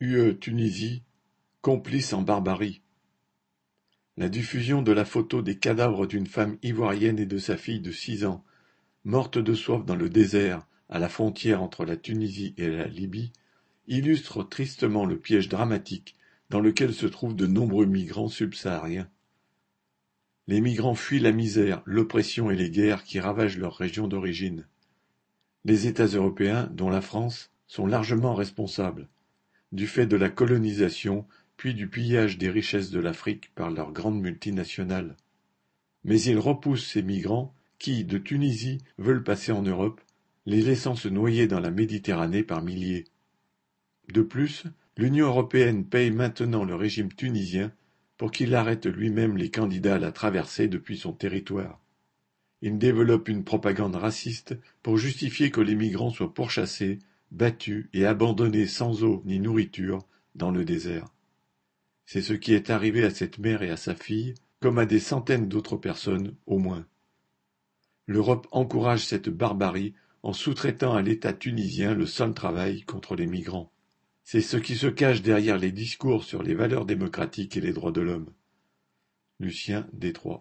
UE Tunisie, complice en barbarie. La diffusion de la photo des cadavres d'une femme ivoirienne et de sa fille de six ans, mortes de soif dans le désert, à la frontière entre la Tunisie et la Libye, illustre tristement le piège dramatique dans lequel se trouvent de nombreux migrants subsahariens. Les migrants fuient la misère, l'oppression et les guerres qui ravagent leur région d'origine. Les États européens, dont la France, sont largement responsables du fait de la colonisation puis du pillage des richesses de l'Afrique par leurs grandes multinationales. Mais ils repoussent ces migrants qui, de Tunisie, veulent passer en Europe, les laissant se noyer dans la Méditerranée par milliers. De plus, l'Union européenne paye maintenant le régime tunisien pour qu'il arrête lui-même les candidats à la traversée depuis son territoire. Il développe une propagande raciste pour justifier que les migrants soient pourchassés battu et abandonné sans eau ni nourriture dans le désert. C'est ce qui est arrivé à cette mère et à sa fille, comme à des centaines d'autres personnes au moins. L'Europe encourage cette barbarie en sous-traitant à l'État tunisien le seul travail contre les migrants. C'est ce qui se cache derrière les discours sur les valeurs démocratiques et les droits de l'homme. Lucien Détroit